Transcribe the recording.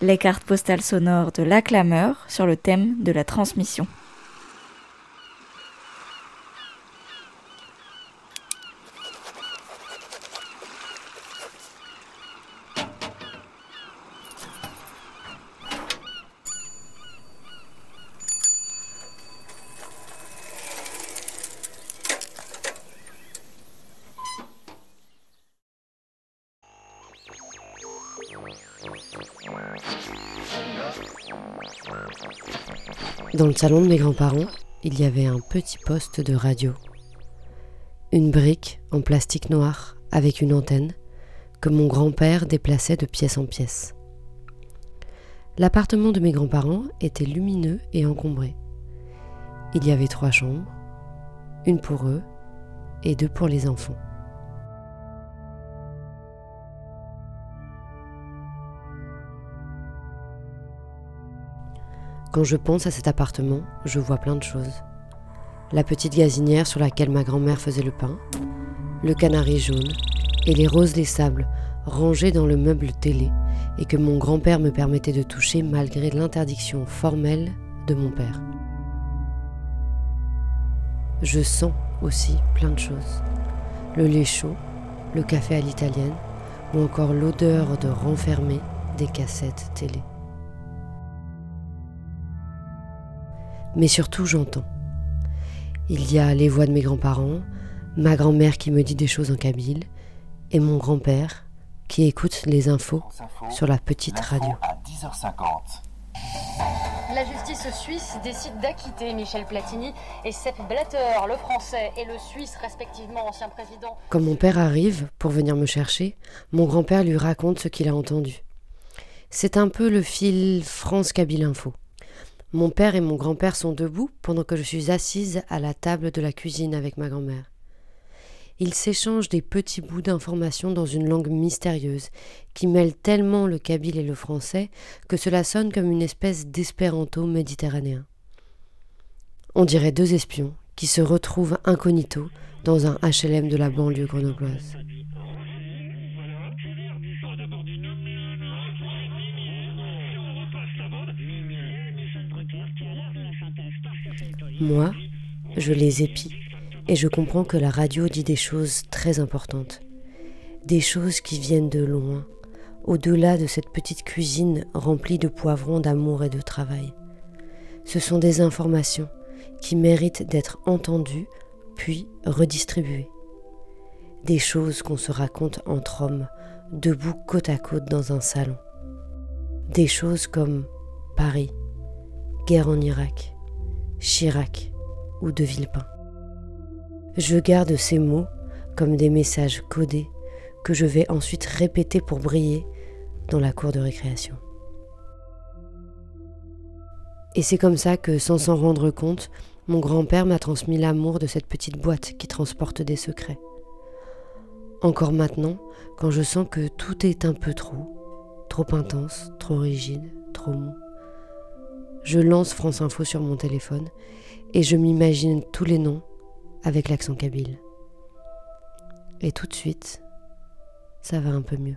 les cartes postales sonores de l'acclameur sur le thème de la transmission. Dans le salon de mes grands-parents, il y avait un petit poste de radio. Une brique en plastique noir avec une antenne que mon grand-père déplaçait de pièce en pièce. L'appartement de mes grands-parents était lumineux et encombré. Il y avait trois chambres, une pour eux et deux pour les enfants. Quand je pense à cet appartement, je vois plein de choses. La petite gazinière sur laquelle ma grand-mère faisait le pain, le canari jaune et les roses des sables rangés dans le meuble télé et que mon grand-père me permettait de toucher malgré l'interdiction formelle de mon père. Je sens aussi plein de choses. Le lait chaud, le café à l'italienne ou encore l'odeur de renfermer des cassettes télé. Mais surtout j'entends. Il y a les voix de mes grands-parents, ma grand-mère qui me dit des choses en kabyle, et mon grand-père qui écoute les infos sur la petite radio. À 10h50. La justice suisse décide d'acquitter Michel Platini et Sepp Blatter, le français et le suisse respectivement ancien président. Quand mon père arrive pour venir me chercher, mon grand-père lui raconte ce qu'il a entendu. C'est un peu le fil France-Kabyle Info. Mon père et mon grand-père sont debout pendant que je suis assise à la table de la cuisine avec ma grand-mère. Ils s'échangent des petits bouts d'informations dans une langue mystérieuse qui mêle tellement le kabyle et le français que cela sonne comme une espèce d'espéranto méditerranéen. On dirait deux espions qui se retrouvent incognito dans un HLM de la banlieue grenobloise. Moi, je les épie et je comprends que la radio dit des choses très importantes. Des choses qui viennent de loin, au-delà de cette petite cuisine remplie de poivrons d'amour et de travail. Ce sont des informations qui méritent d'être entendues puis redistribuées. Des choses qu'on se raconte entre hommes, debout côte à côte dans un salon. Des choses comme Paris, guerre en Irak, Chirac ou de Villepin. Je garde ces mots comme des messages codés que je vais ensuite répéter pour briller dans la cour de récréation. Et c'est comme ça que, sans s'en rendre compte, mon grand-père m'a transmis l'amour de cette petite boîte qui transporte des secrets. Encore maintenant, quand je sens que tout est un peu trop, trop intense, trop rigide, trop mou, je lance France Info sur mon téléphone et je m'imagine tous les noms avec l'accent kabyle. Et tout de suite, ça va un peu mieux.